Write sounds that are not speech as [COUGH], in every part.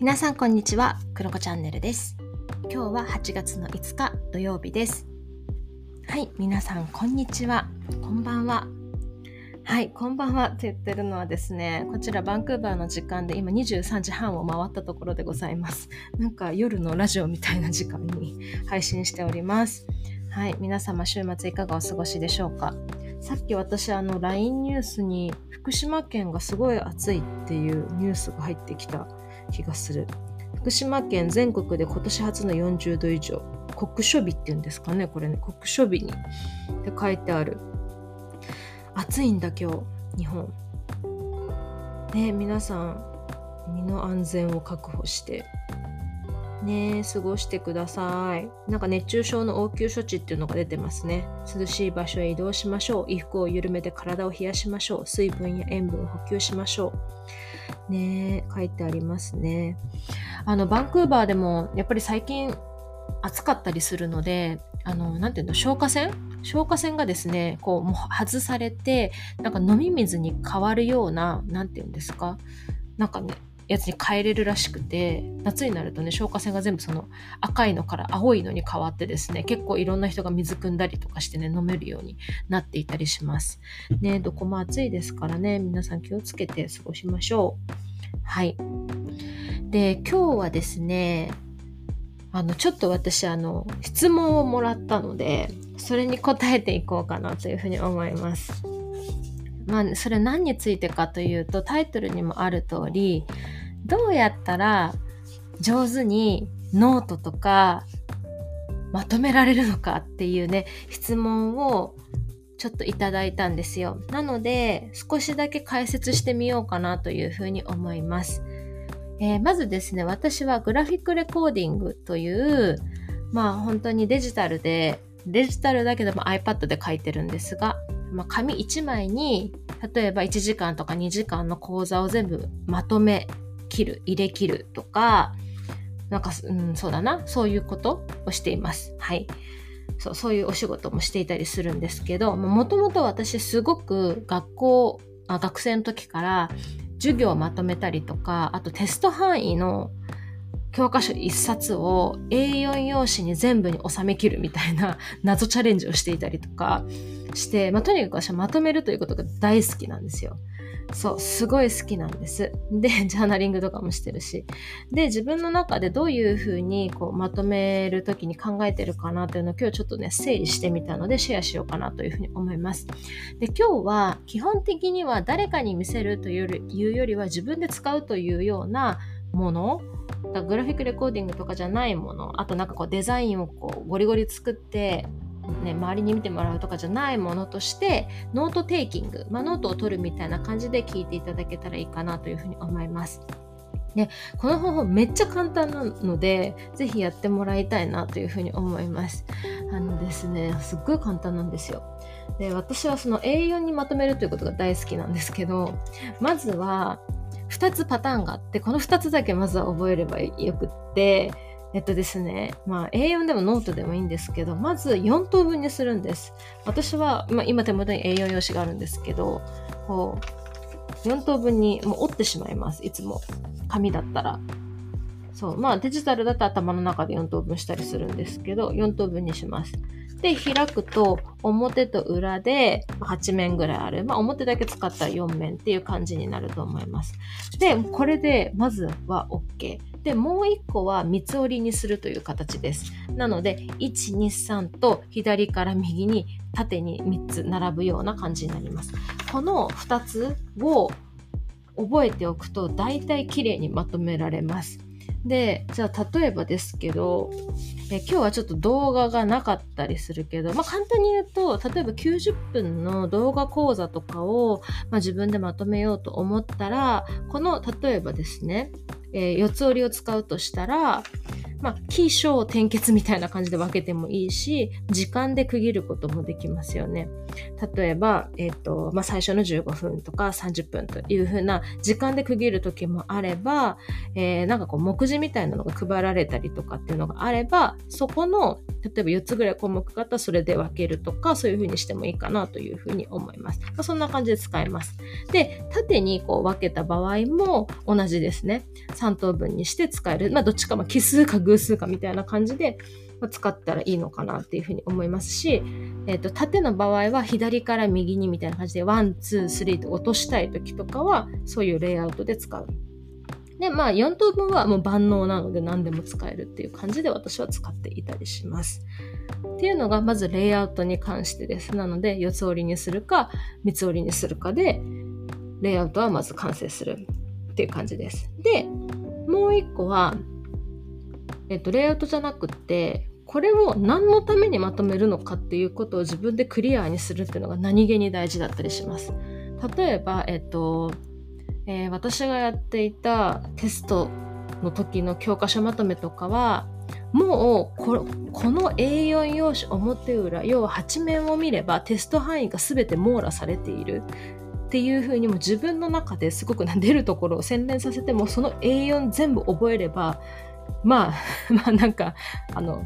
皆さんこんにちは、クロコチャンネルです。今日は8月の5日土曜日です。はい、皆さんこんにちは、こんばんは。はい、こんばんはって言ってるのはですね、こちらバンクーバーの時間で今23時半を回ったところでございます。なんか夜のラジオみたいな時間に [LAUGHS] 配信しております。はい、皆様週末いかがお過ごしでしょうかさっき私あの LINE ニュースに福島県がすごい暑いっていうニュースが入ってきた気がする。福島県全国で今年初の40度以上。酷暑日っていうんですかね、これね。酷暑日に。って書いてある。暑いんだ今日、日本。ね皆さん、身の安全を確保して、ね過ごしてください。なんか熱中症の応急処置っていうのが出てますね。涼しい場所へ移動しましょう。衣服を緩めて体を冷やしましょう。水分や塩分を補給しましょう。ね書いてありますね。あの、バンクーバーでもやっぱり最近暑かったりするので、あの、なんていうの、消火栓？消火栓がですね、こう、もう外されて、なんか飲み水に変わるような、何て言うんですか、なんかね、やつに変えれるらしくて夏になるとね消火栓が全部その赤いのから青いのに変わってですね結構いろんな人が水汲んだりとかしてね飲めるようになっていたりします。ねどこも暑いですからね皆さん気をつけて過ごしましょう。はい。で今日はですねあのちょっと私あの質問をもらったのでそれに答えていこうかなというふうに思います。まあ、それ何についてかというとタイトルにもある通りどうやったら上手にノートとかまとめられるのかっていうね質問をちょっといただいたんですよ。なので少しだけ解説してみようかなというふうに思います、えー、まずですね私はグラフィックレコーディングというまあ本当にデジタルでデジタルだけども iPad で書いてるんですがまあ、紙1枚に例えば1時間とか2時間の講座を全部まとめ切る入れ切るとかなんか、うん、そうだな。そういうことをしています。はい。そうそういうお仕事もしていたりするんですけどもともと私すごく学校あ学生の時から授業をまとめたりとかあとテスト範囲の教科書1冊を A4 用紙に全部に収め切るみたいな [LAUGHS] 謎チャレンジをしていたりとかして、まあ、とにかく私はまとめるということが大好きなんですよ。そう、すごい好きなんです。で、[LAUGHS] ジャーナリングとかもしてるし。で、自分の中でどういうふうにこうまとめるときに考えてるかなというのを今日ちょっとね、整理してみたのでシェアしようかなというふうに思います。で、今日は基本的には誰かに見せるというよりは自分で使うというようなものグラフィックレコーディングとかじゃないものあとなんかこうデザインをこうゴリゴリ作って、ね、周りに見てもらうとかじゃないものとして note taking、まあ、ノートを取るみたいな感じで聞いていただけたらいいかなというふうに思います。でこの方法めっちゃ簡単なのでぜひやってもらいたいなというふうに思います。あのですねすっごい簡単なんですよ。で私はその A4 にまとめるということが大好きなんですけどまずは2つパターンがあってこの2つだけまずは覚えればよくってえっとですね。まあ A4 でもノートでもいいんですけどまず4等分にするんです。私は、まあ、今手元に A4 用紙があるんですけどこう4等分にもう折ってしまいます。いつも紙だったら。そう。まあデジタルだと頭の中で4等分したりするんですけど4等分にします。で開くと表と裏で8面ぐらいある、まあ、表だけ使ったら4面っていう感じになると思います。でこれでまずは OK でもう1個は三つ折りにするという形です。なので123と左から右に縦に3つ並ぶような感じになります。この2つを覚えておくと大体綺麗にまとめられます。でじゃあ例えばですけどえ今日はちょっと動画がなかったりするけど、まあ、簡単に言うと例えば90分の動画講座とかを、まあ、自分でまとめようと思ったらこの例えばですね、えー、四つ折りを使うとしたらまあ、起承転結みたいな感じで分けてもいいし、時間で区切ることもできますよね。例えば、えっ、ー、と、まあ、最初の15分とか30分というふうな時間で区切る時もあれば、えー、なんかこう、目次みたいなのが配られたりとかっていうのがあれば、そこの例えば4つぐらい項目があったらそれで分けるとか、そういう風にしてもいいかなという風に思います。まあ、そんな感じで使えます。で、縦にこう分けた場合も同じですね。3等分にして使える。まあ、どっちか、ま、奇数か偶数かみたいな感じで、使ったらいいのかなっていうふうに思いますし、えっ、ー、と、縦の場合は左から右にみたいな感じで、 one、two、three と落としたい時とかは、そういうレイアウトで使う。で、まあ4等分はもう万能なので何でも使えるっていう感じで私は使っていたりします。っていうのがまずレイアウトに関してです。なので四つ折りにするか三つ折りにするかでレイアウトはまず完成するっていう感じです。で、もう一個は、えっと、レイアウトじゃなくて、これを何のためにまとめるのかっていうことを自分でクリアにするっていうのが何気に大事だったりします。例えば、えっと、えー、私がやっていたテストの時の教科書まとめとかはもうここの A4 用紙表裏要は8面を見ればテスト範囲が全て網羅されているっていう風にも自分の中ですごく出るところを洗練させてもその A4 全部覚えればまあ [LAUGHS] まあなんかあの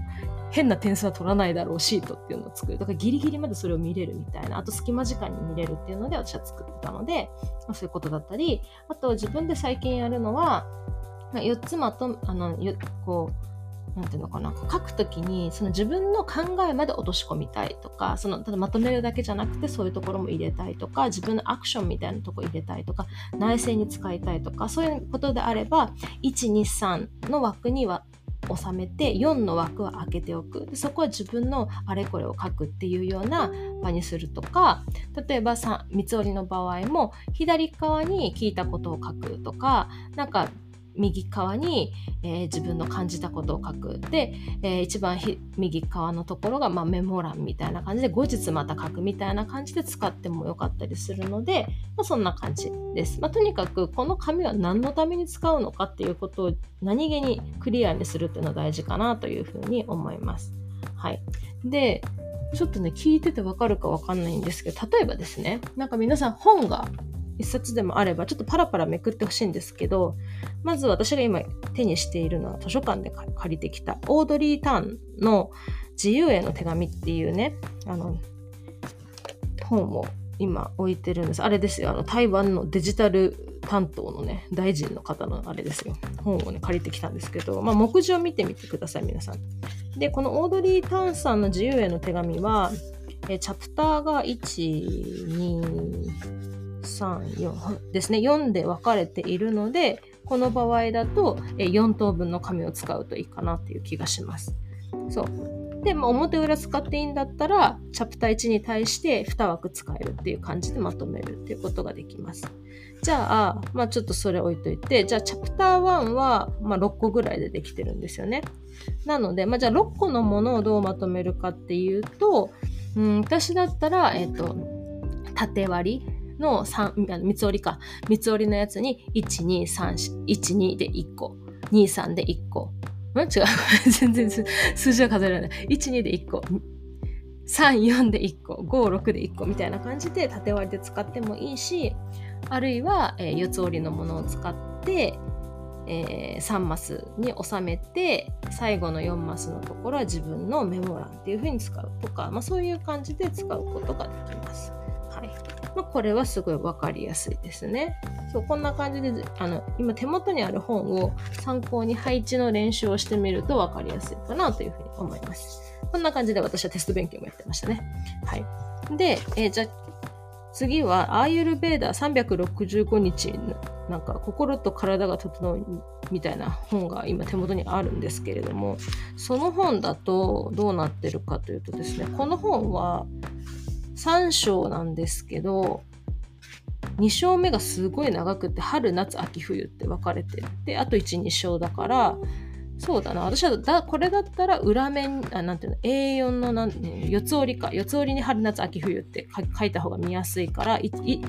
変な点数は取らないだろうシートっていうのを作る。だからギリギリまでそれを見れるみたいな。あと隙間時間に見れるっていうので私は作ってたので、まあ、そういうことだったり、あと自分で最近やるのは、4つまと、あの、こう、なんていうのかな、書くときに、その自分の考えまで落とし込みたいとか、その、ただまとめるだけじゃなくて、そういうところも入れたいとか、自分のアクションみたいなとこ入れたいとか、内政に使いたいとか、そういうことであれば、1、2、3の枠には収めて4の枠は開けておく。そこは自分のあれこれを書くっていうような場にするとか例えば三つ折りの場合も左側に聞いたことを書くとかなんか右側に、えー、自分の感じたことを書く。で、えー、一番右側のところが、まあ、メモ欄みたいな感じで後日また書くみたいな感じで使ってもよかったりするので、まあ、そんな感じです。まあ、とにかくこの紙は何のために使うのかっていうことを何気にクリアにするっていうのは大事かなというふうに思います。はい。で、ちょっとね、聞いててわかるかわかんないんですけど、例えばですね、なんか皆さん本が一冊でもあれば、ちょっとパラパラめくってほしいんですけど、まず私が今手にしているのは図書館で借りてきたオードリー・ターンの自由への手紙っていうね、あの、本を今置いてるんです。あれですよ、あの台湾のデジタル担当のね、大臣の方のあれですよ。本をね、借りてきたんですけど、まあ、目次を見てみてください、皆さん。で、このオードリー・ターンさんの自由への手紙は、えチャプターが1、2、3、4ですね。4で分かれているので、この場合だと4等分の紙を使うといいかなっていう気がします。そう。で、まあ、表裏使っていいんだったら、チャプター1に対して2枠使えるっていう感じでまとめるっていうことができます。じゃあ、まあちょっとそれ置いといて、じゃあチャプター1は、まあ、6個ぐらいでできてるんですよね。なので、まあじゃあ6個のものをどうまとめるかっていうと、うん、私だったら、えっ、ー、と、縦割りの、三つ折りか。三つ折りのやつに、1、2、3、1、2で1個。2、3で1個。ん？違う。[LAUGHS] 全然数字は数えられない。1、2で1個。3、4で1個。5、6で1個みたいな感じで縦割りで使ってもいいし、あるいは、えー、四つ折りのものを使って、えー、3マスに収めて最後の4マスのところは自分のメモ欄っていう風に使うとか、まあ、そういう感じで使うことができます。まあ、これはすごい分かりやすいですね。そうこんな感じであの今手元にある本を参考に配置の練習をしてみると分かりやすいかなというふうに思います。こんな感じで私はテスト勉強もやってましたね。はい。で、えー、じゃ次は、アーユルベーダー365日、なんか心と体が整うみたいな本が今手元にあるんですけれども、その本だとどうなってるかというとですね、この本は3章なんですけど、2章目がすごい長くて、春、夏、秋、冬って分かれてで、あと1、2章だから、そうだな。私はだ、これだったら裏面、あなんていうの、A4 のなん、四つ折りか。四つ折りに春、夏、秋、冬って書いた方が見やすいから、いい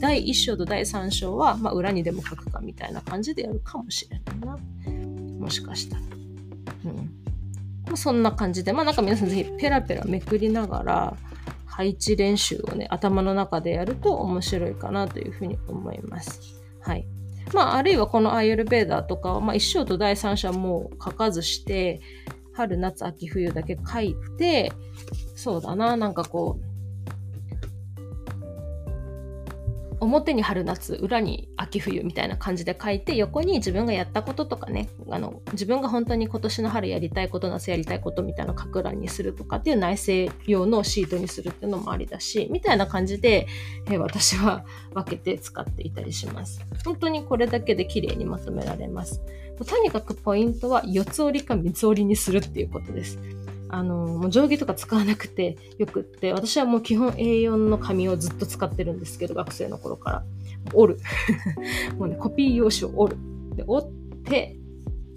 第1章と第3章は、まあ、裏にでも書くかみたいな感じでやるかもしれないな。もしかしたら。うん。そんな感じで、まあなんか皆さんぜひペラペラめくりながら、配置練習をね、頭の中でやると面白いかなというふうに思います。はい。まあ、あるいはこのアイエルベーダーとかは、まあ、一章と第三章も書かずして、春、夏、秋、冬だけ書いて、そうだな、なんかこう、表に春夏裏に秋冬みたいな感じで書いて横に自分がやったこととかねあの自分が本当に今年の春やりたいこと夏やりたいことみたいな書く欄にするとかっていう内政用のシートにするっていうのもありだしみたいな感じで、えー、私は分けて使っていたりします。本当にこれだけで綺麗にまとめられます。とにかくポイントは四つ折りか三つ折りにするっていうことです。あの、もう定規とか使わなくてよくって、私はもう基本 A4 の紙をずっと使ってるんですけど、学生の頃から。折る。[LAUGHS] もうね、コピー用紙を折る。で、折って、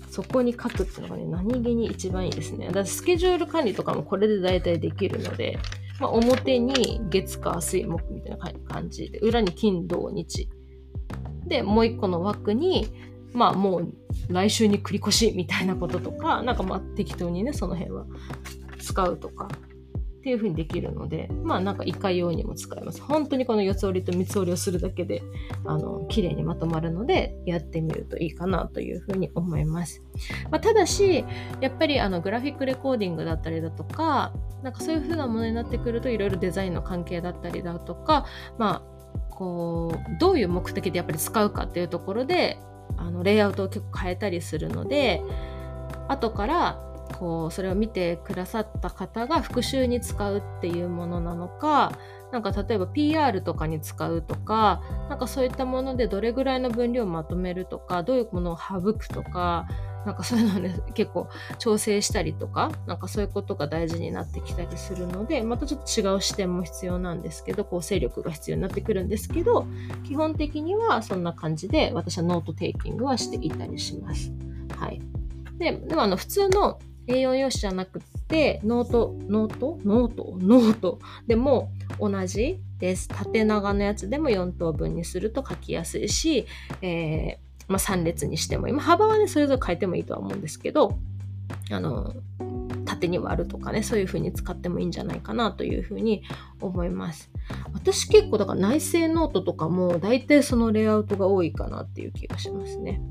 そこに書くっていうのがね、何気に一番いいですね。だからスケジュール管理とかもこれで大体できるので、まあ、表に月火水木みたいな感じで、裏に金土日。で、もう一個の枠に、まあもう来週に繰り越しみたいなこととか、なんかまあ適当にね、その辺は使うとか、っていう風にできるので、まあなんかいかようにも使えます。本当にこの四つ折りと三つ折りをするだけで、あの、綺麗にまとまるので、やってみるといいかなという風に思います。まあ、ただし、やっぱりあの、グラフィックレコーディングだったりだとか、なんかそういう風なものになってくると、いろいろデザインの関係だったりだとか、まあ、こう、どういう目的でやっぱり使うかっていうところで、あのレイアウトを結構変えたりするので後からこうそれを見てくださった方が復習に使うっていうものなのかなんか例えば PR とかに使うとかなんかそういったものでどれぐらいの分量をまとめるとかどういうものを省くとかなんかそういうのをね、結構調整したりとか、なんかそういうことが大事になってきたりするので、またちょっと違う視点も必要なんですけど、構成力が必要になってくるんですけど、基本的にはそんな感じで私はノートテイキングはしていたりします。はい。で、でもあの普通の A4 用紙じゃなくて、ノート、ノート？ノート？ノート？でも同じです。縦長のやつでも4等分にすると書きやすいし、えーまあ、3列にしても、今幅はね、それぞれ変えてもいいとは思うんですけど、あの、縦に割るとかね、そういう風に使ってもいいんじゃないかなという風に思います。私結構だから内省ノートとかも大体そのレイアウトが多いかなっていう気がしますね。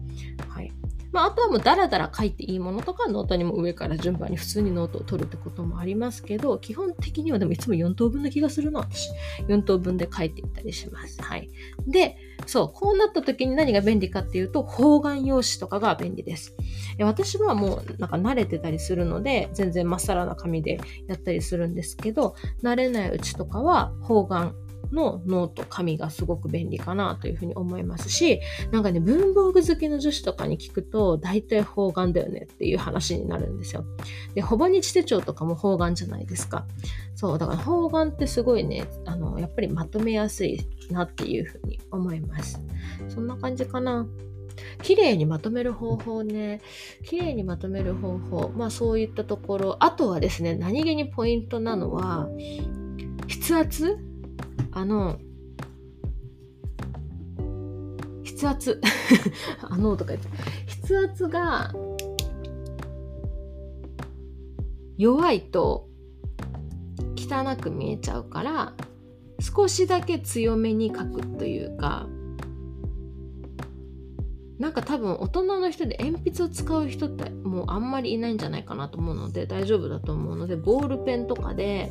はい。まあ、あとはもうダラダラ書いていいものとかノートにも上から順番に普通にノートを取るってこともありますけど、基本的にはでもいつも4等分な気がするな、私。4等分で書いていたりします。はい。で、そう、こうなった時に何が便利かっていうと、方眼用紙とかが便利です。私はもうなんか慣れてたりするので、全然まっさらな紙でやったりするんですけど、慣れないうちとかは方眼のノート、紙がすごく便利かなというふうに思いますし、なんかね、文房具好きの女子とかに聞くと、大体方眼だよねっていう話になるんですよ。で、ほぼ日手帳とかも方眼じゃないですか。そう、だから方眼ってすごいね、あの、やっぱりまとめやすいなっていうふうに思います。そんな感じかな。綺麗にまとめる方法ね。綺麗にまとめる方法。まあそういったところ。あとはですね、何気にポイントなのは、筆圧あの、筆圧。[LAUGHS] あのとか言って、筆圧が弱いと汚く見えちゃうから、少しだけ強めに書くというか、なんか多分大人の人で鉛筆を使う人ってもうあんまりいないんじゃないかなと思うので大丈夫だと思うのでボールペンとかで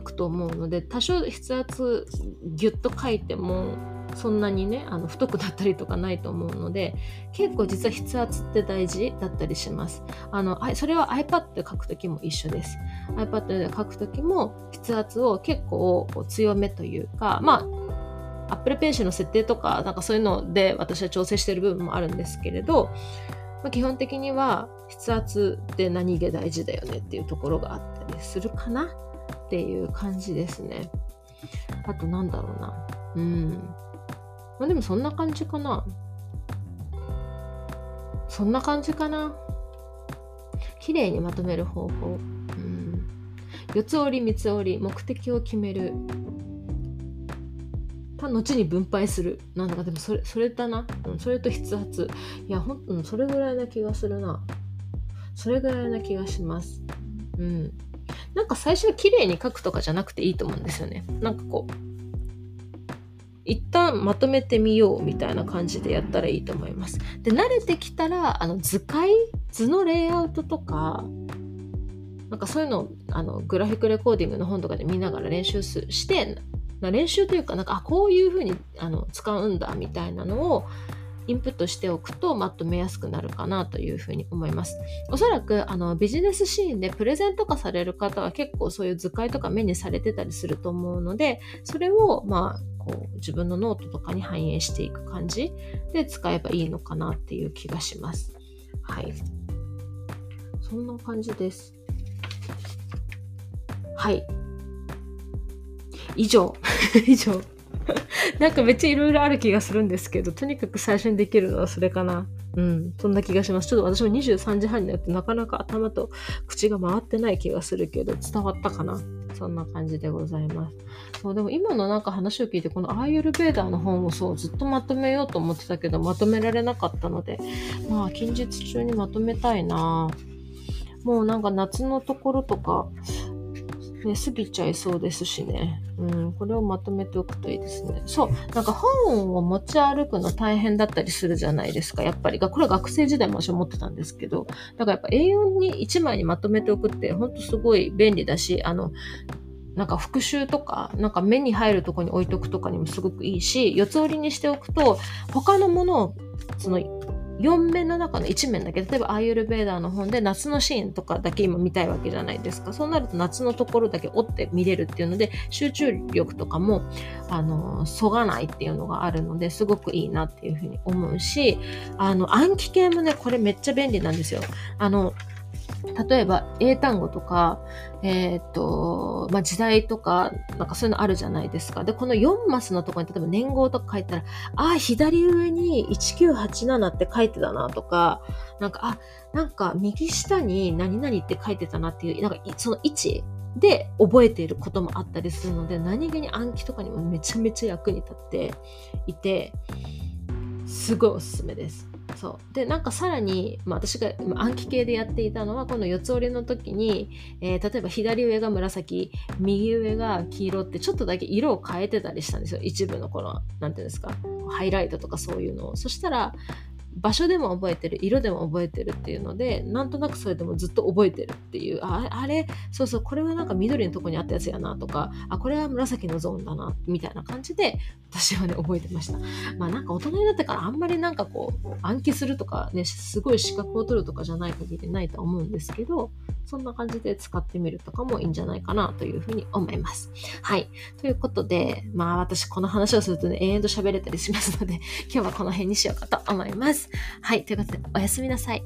書くと思うので多少筆圧ギュッと書いてもそんなにねあの太くなったりとかないと思うので結構実は筆圧って大事だったりします。あのそれは iPad で書くときも一緒です。iPad で書くときも筆圧を結構強めというかまあ Apple Pencil の設定とかなんかそういうので私は調整してる部分もあるんですけれど、まあ、基本的には筆圧って何気大事だよねっていうところがあったりするかな。っていう感じですね。あとなんだろうな。うん。まあでもそんな感じかな。そんな感じかな。綺麗にまとめる方法。うん。四つ折り三つ折り、目的を決める。後に分配する。なんだかでもそれ、それだな。うん、それと筆圧。いや、ほん、うん、それぐらいな気がするな。それぐらいな気がします。うん。なんか最初は綺麗に書くとかじゃなくていいと思うんですよね。なんかこう、一旦まとめてみようみたいな感じでやったらいいと思います。で、慣れてきたら、あの図解図のレイアウトとか、なんかそういうのをあのグラフィックレコーディングの本とかで見ながら練習して練習というかなんかあこういうふうにあの使うんだみたいなのをインプットしておくとまとめやすくなるかなというふうに思います。おそらくあのビジネスシーンでプレゼント化される方は結構そういう図解とか目にされてたりすると思うのでそれをまあこう自分のノートとかに反映していく感じで使えばいいのかなっていう気がします。はい。そんな感じです。はい。以上。[LAUGHS] 以上。[LAUGHS] なんかめっちゃいろいろある気がするんですけど、とにかく最初にできるのはそれかな。うん、そんな気がします。ちょっと私も23時半になってなかなか頭と口が回ってない気がするけど、伝わったかなそんな感じでございます。そう、でも今のなんか話を聞いて、このアーユルベーダーの本をそう、ずっとまとめようと思ってたけど、まとめられなかったので、まあ、近日中にまとめたいなもうなんか夏のところとか、ね、過ぎちゃいそうですしね。うん、これをまとめておくといいですね。そう、なんか本を持ち歩くの大変だったりするじゃないですか、やっぱり。これは学生時代も私思ってたんですけど、だからやっぱ A4 に1枚にまとめておくって、ほんとすごい便利だし、あの、なんか復習とか、なんか目に入るとこに置いとくとかにもすごくいいし、四つ折りにしておくと、他のものを、その4面の中の1面だけ例えばアイユルベーダーの本で夏のシーンとかだけ今見たいわけじゃないですか。そうなると夏のところだけ折って見れるっていうので集中力とかもあのそがないっていうのがあるのですごくいいなっていうふうに思うしあの暗記系もねこれめっちゃ便利なんですよ。あの例えば英単語とか、えっ、と、まあ、時代とか、なんかそういうのあるじゃないですか。で、この4マスのとこに例えば年号とか書いたら、ああ、左上に1987って書いてたなとか、なんか、あ、なんか右下に何々って書いてたなっていう、なんかその位置で覚えていることもあったりするので、何気に暗記とかにもめちゃめちゃ役に立っていて、すごいおすすめです。そう。でなんかさらに、まあ、私が暗記系でやっていたのはこの四つ折りの時に、えー、例えば左上が紫右上が黄色ってちょっとだけ色を変えてたりしたんですよ。一部のこの何て言うんですかハイライトとかそういうのを。そしたら場所でも覚えてる色でも覚えてるっていうのでなんとなくそれでもずっと覚えてるっていうああれ？そうそうこれはなんか緑のとこにあったやつやなとかあこれは紫のゾーンだなみたいな感じで私はね覚えてました。まあなんか大人になってからあんまりなんかこう暗記するとかねすごい資格を取るとかじゃない限りないと思うんですけどそんな感じで使ってみるとかもいいんじゃないかなというふうに思いますはいということでまあ私この話をするとね永遠と喋れたりしますので [LAUGHS] 今日はこの辺にしようかと思いますはい。ということで、おやすみなさい。